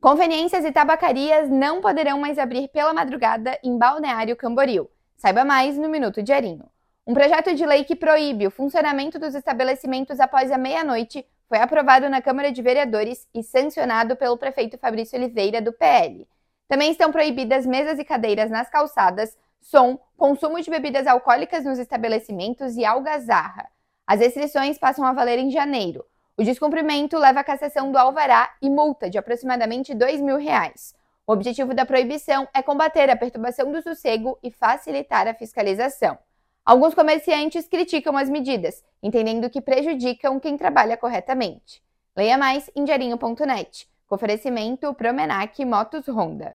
Conveniências e tabacarias não poderão mais abrir pela madrugada em Balneário Camboriú. Saiba mais no Minuto Diarinho. Um projeto de lei que proíbe o funcionamento dos estabelecimentos após a meia-noite foi aprovado na Câmara de Vereadores e sancionado pelo prefeito Fabrício Oliveira, do PL. Também estão proibidas mesas e cadeiras nas calçadas, som, consumo de bebidas alcoólicas nos estabelecimentos e algazarra. As restrições passam a valer em janeiro. O descumprimento leva à cassação do alvará e multa de aproximadamente 2 mil. Reais. O objetivo da proibição é combater a perturbação do sossego e facilitar a fiscalização. Alguns comerciantes criticam as medidas, entendendo que prejudicam quem trabalha corretamente. Leia mais em diarinho.net. Oferecimento Promenac Motos Honda.